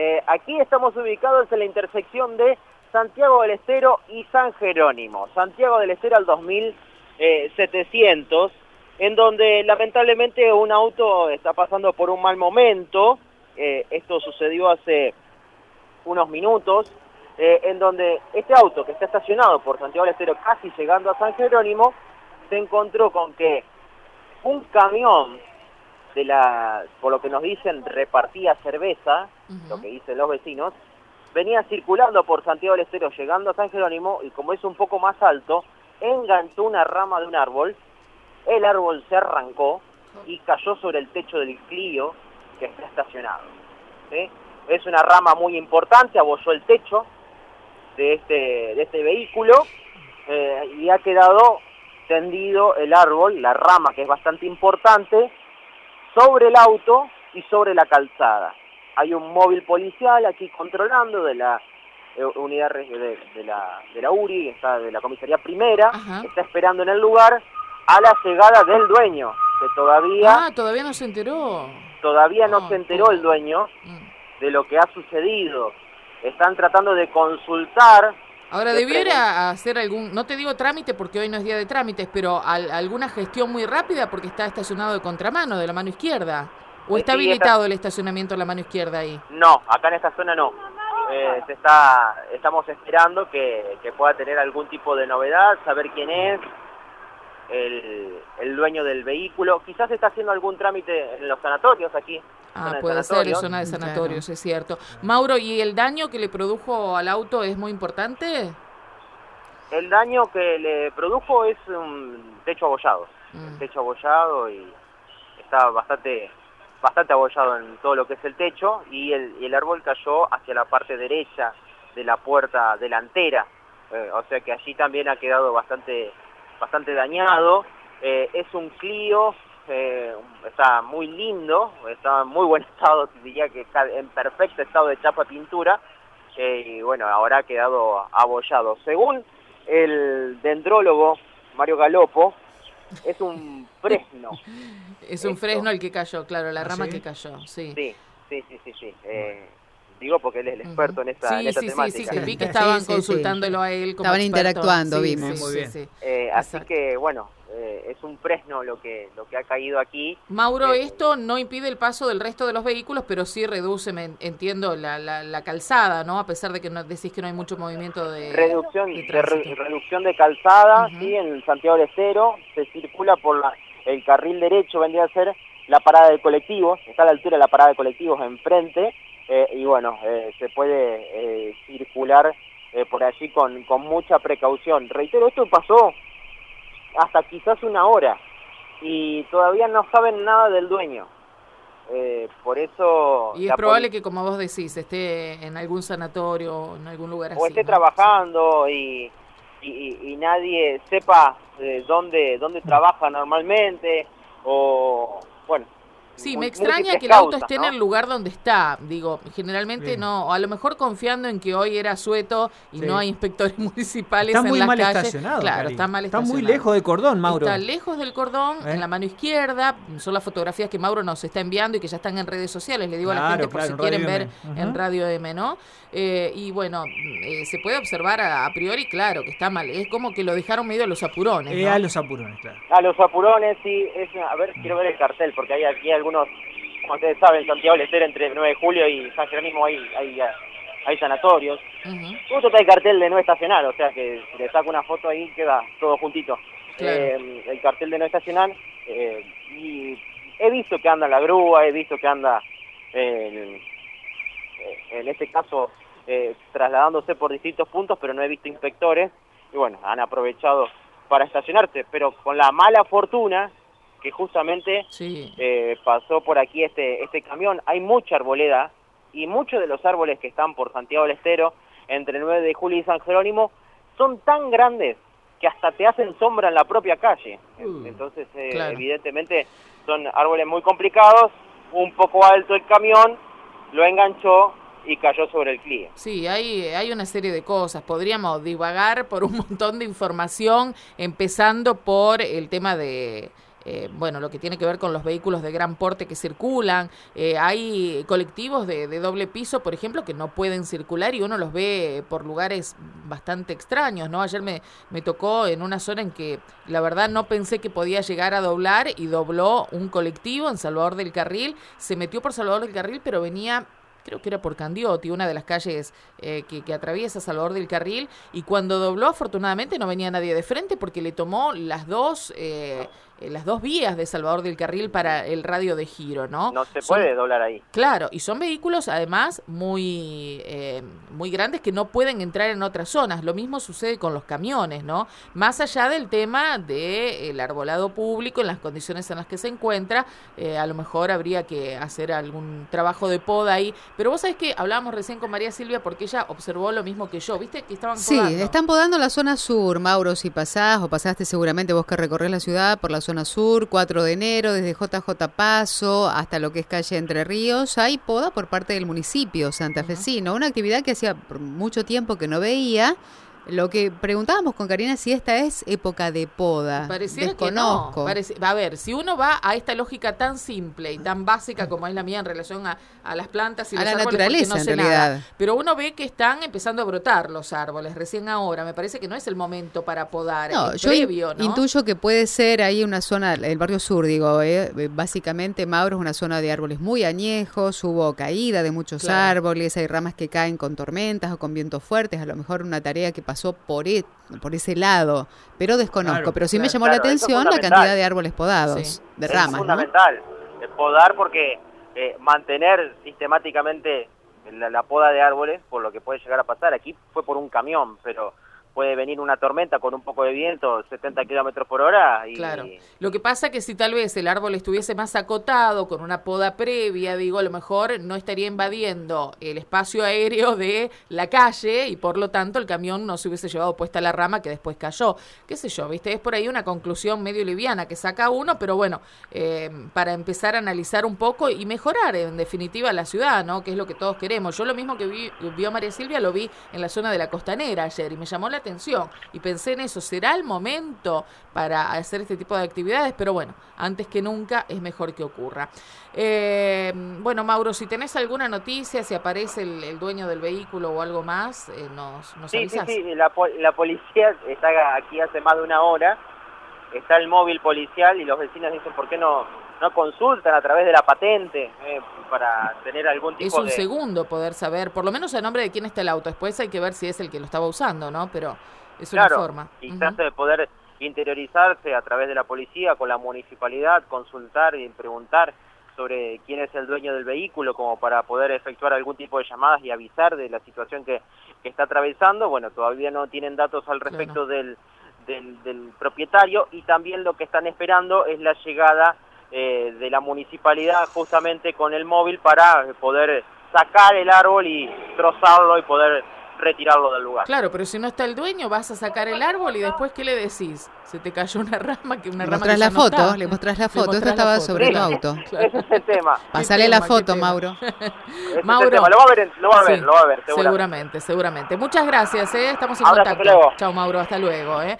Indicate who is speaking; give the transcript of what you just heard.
Speaker 1: Eh, aquí estamos ubicados en la intersección de Santiago del Estero y San Jerónimo. Santiago del Estero al 2700, en donde lamentablemente un auto está pasando por un mal momento. Eh, esto sucedió hace unos minutos, eh, en donde este auto que está estacionado por Santiago del Estero casi llegando a San Jerónimo, se encontró con que un camión de la, por lo que nos dicen, repartía cerveza, lo que dicen los vecinos, venía circulando por Santiago del Estero llegando a San Jerónimo y como es un poco más alto, enganchó una rama de un árbol, el árbol se arrancó y cayó sobre el techo del Clio que está estacionado. Es una rama muy importante, abolló el techo de este, de este vehículo eh, y ha quedado tendido el árbol, la rama que es bastante importante, sobre el auto y sobre la calzada. Hay un móvil policial aquí controlando de la eh, unidad de, la, de la URI, está de la comisaría primera, está esperando en el lugar a la llegada del dueño, que todavía...
Speaker 2: Ah, todavía no se enteró.
Speaker 1: Todavía no, se enteró el dueño mm. de lo que ha sucedido. Están tratando de consultar
Speaker 2: Ahora, debiera hacer algún, no te digo trámite porque hoy no es día de trámites, pero alguna gestión muy rápida porque está estacionado de contramano, de la mano izquierda. ¿O está habilitado el estacionamiento de la mano izquierda ahí?
Speaker 1: No, acá en esta zona no. Eh, se está, estamos esperando que, pueda tener algún tipo de novedad, saber quién es el, el dueño del vehículo. Quizás está haciendo algún trámite en los sanatorios aquí
Speaker 2: Ah, puede ser, zona de sanatorios, es cierto. Mauro, ¿y el daño que le produjo al auto es muy importante?
Speaker 1: El daño que le produjo es un techo abollado, mm. techo abollado y está bastante bastante abollado en todo lo que es el techo y el, el árbol cayó hacia la parte derecha de la puerta delantera, eh, o sea que allí también ha quedado bastante bastante dañado. Eh, es un Clio eh, está muy lindo, está en muy buen estado, diría que está en perfecto estado de chapa pintura, eh, y bueno, ahora ha quedado abollado. Según el dendrólogo Mario Galopo, es un fresno.
Speaker 2: es un fresno el que cayó, claro, la ¿Ah, rama que cayó, sí.
Speaker 1: Sí, sí, sí, sí. Eh, digo porque él es el experto en esta, en esta temática.
Speaker 2: Sí, sí, vi que estaban consultándolo a él como
Speaker 3: Estaban interactuando, vimos.
Speaker 1: Muy bien. así que, bueno, eh, es un fresno lo que, lo que ha caído aquí.
Speaker 2: Mauro, eh, esto no impide el paso del resto de los vehículos, pero sí reduce, me entiendo, la, la, calzada, ¿no? A pesar de que no, decís que no hay mucho movimiento de
Speaker 1: Reducción de, reducción de calzada, sí, en Santiago del Estero, se circula por la, el carril derecho, vendría a ser la parada de colectivos, está a la altura de la parada de colectivos enfrente, eh, y bueno, se puede circular por allí con, con mucha precaución. Reitero, esto pasó hasta quizás una hora y todavía no saben nada del dueño. Eh, por eso...
Speaker 2: Y es probable que, como vos decís, esté en algún sanatorio o en algún lugar así.
Speaker 1: O esté trabajando y, y, nadie sepa eh, dónde, dónde trabaja normalmente o, bueno,
Speaker 2: Sí, me extraña que el auto esté en el lugar donde está. Digo, generalmente no. A lo mejor confiando en que hoy era sueto y no hay inspectores municipales
Speaker 4: está muy
Speaker 2: en
Speaker 4: mal
Speaker 2: Estacionado,
Speaker 4: claro, está mal estacionado. Está muy lejos del cordón, Mauro.
Speaker 2: Está lejos del cordón, ¿Eh? en la mano izquierda. Son las fotografías que Mauro nos está enviando y que ya están en redes sociales. Le digo a la gente por si quieren ver en Radio M, ¿no? Eh, y bueno, eh, se puede observar a, priori, claro, que está mal. Es como que lo dejaron medio a los apurones.
Speaker 4: ¿no? a los apurones, claro.
Speaker 1: A los apurones, sí. Es, a ver, quiero ver el cartel, porque hay aquí algún como ustedes saben, Santiago del Estero entre 9 de julio y San Jerónimo hay, hay, hay sanatorios. Justo está el cartel de no estacionar, o sea que si le saco una foto ahí queda todo juntito. Eh, el cartel de no estacionar. Eh, y he visto que anda la grúa, he visto que anda, eh, en este caso, trasladándose por distintos puntos, pero no he visto inspectores. Y bueno, han aprovechado para estacionarse, pero con la mala fortuna que justamente eh, pasó por aquí este, este camión. Hay mucha arboleda y muchos de los árboles que están por Santiago del Estero, entre 9 de julio y San Jerónimo, son tan grandes que hasta te hacen sombra en la propia calle. Uh, Entonces, eh, evidentemente, son árboles muy complicados, un poco alto el camión, lo enganchó y cayó sobre el Clio.
Speaker 2: Sí, hay, hay una serie de cosas. Podríamos divagar por un montón de información, empezando por el tema de eh, bueno, lo que tiene que ver con los vehículos de gran porte que circulan. Eh, hay colectivos de, doble piso, por ejemplo, que no pueden circular y uno los ve por lugares bastante extraños, ¿no? Ayer me, me tocó en una zona en que la verdad no pensé que podía llegar a doblar y dobló un colectivo en Salvador del Carril, se metió por Salvador del Carril, pero venía creo que era por Candioti, una de las calles eh, que, que, atraviesa Salvador del Carril, y cuando dobló, afortunadamente no venía nadie de frente porque le tomó las dos eh, las dos vías de Salvador del Carril para el radio de giro, ¿no?
Speaker 1: No se puede doblar ahí.
Speaker 2: Claro, y son vehículos además muy, eh, muy grandes que no pueden entrar en otras zonas. Lo mismo sucede con los camiones, ¿no? Más allá del tema del arbolado público, en las condiciones en las que se encuentra, eh, a lo mejor habría que hacer algún trabajo de poda ahí. Pero vos sabés que hablábamos recién con María Silvia porque ella observó lo mismo que yo, ¿viste? Que estaban
Speaker 3: podando. Sí, están podando la zona sur, Mauro, si pasás o pasaste seguramente vos que recorres la ciudad por la zona sur, 4 de enero, desde JJ Paso hasta lo que es calle Entre Ríos, hay poda por parte del municipio santafesino, una actividad que hacía mucho tiempo que no veía lo que preguntábamos con Karina si esta es época de poda.
Speaker 2: Pareciera Desconozco. que no. a ver, si uno va a esta lógica tan simple y tan básica como es la mía en relación a, las plantas y
Speaker 3: a
Speaker 2: la
Speaker 3: naturaleza, en realidad.
Speaker 2: pero uno ve que están empezando a brotar los árboles recién ahora. Me parece que no es el momento para podar. No, yo
Speaker 3: intuyo que puede ser ahí una zona, el barrio sur, digo, eh, básicamente Mauro es una zona de árboles muy añejos, hubo caída de muchos árboles, hay ramas que caen con tormentas o con vientos fuertes, a lo mejor una tarea que pasó por, e, por ese lado, pero desconozco. pero sí me llamó la atención la cantidad de árboles podados, de ramas. Es
Speaker 1: fundamental podar porque eh, mantener sistemáticamente la, la poda de árboles, por lo que puede llegar a pasar, aquí fue por un camión, pero puede venir una tormenta con un poco de viento, 70 kilómetros por hora.
Speaker 2: Claro. Lo que pasa que si tal vez el árbol estuviese más acotado, con una poda previa, digo, a lo mejor no estaría invadiendo el espacio aéreo de la calle y por lo tanto el camión no se hubiese llevado puesta la rama que después cayó. ¿Qué sé yo? ¿Viste? Es por ahí una conclusión medio liviana que saca uno, pero bueno, eh, para empezar a analizar un poco y mejorar en definitiva la ciudad, ¿no? Que es lo que todos queremos. Yo lo mismo que vi, vio María Silvia lo vi en la zona de la costanera ayer y me llamó la atención y pensé en eso, ¿será el momento para hacer este tipo de actividades? Pero bueno, antes que nunca es mejor que ocurra. Eh, bueno, Mauro, si tenés alguna noticia, si aparece el, dueño del vehículo o algo más, eh, nos, nos
Speaker 1: sí, Sí, sí, la, la policía está aquí hace más de una hora, está el móvil policial y los vecinos dicen, ¿por qué no no consultan a través de la patente eh, para tener algún tipo de...
Speaker 2: Es un segundo poder saber, por lo menos el nombre de quién está el auto. Después hay que ver si es el que lo estaba usando, ¿no? Pero es una forma.
Speaker 1: Quizás de poder interiorizarse a través de la policía, con la municipalidad, consultar y preguntar sobre quién es el dueño del vehículo, como para poder efectuar algún tipo de llamadas y avisar de la situación que, que está atravesando. Bueno, todavía no tienen datos al respecto del, del, del propietario y también lo que están esperando es la llegada eh, de la municipalidad justamente con el móvil para poder sacar el árbol y trozarlo y poder retirarlo del lugar.
Speaker 2: Claro, pero si no está el dueño, vas a sacar el árbol y después ¿qué le decís? Se te cayó una rama que una
Speaker 3: le
Speaker 2: rama
Speaker 3: que la foto, le mostrás la foto, esto estaba sobre tu auto.
Speaker 1: Ese es el tema.
Speaker 3: Pasale la foto, Mauro.
Speaker 1: Mauro, lo va a ver, lo va a ver, lo va a ver
Speaker 2: seguramente. seguramente, Muchas gracias, ¿eh? estamos en contacto. Chao, Mauro, hasta luego, ¿eh?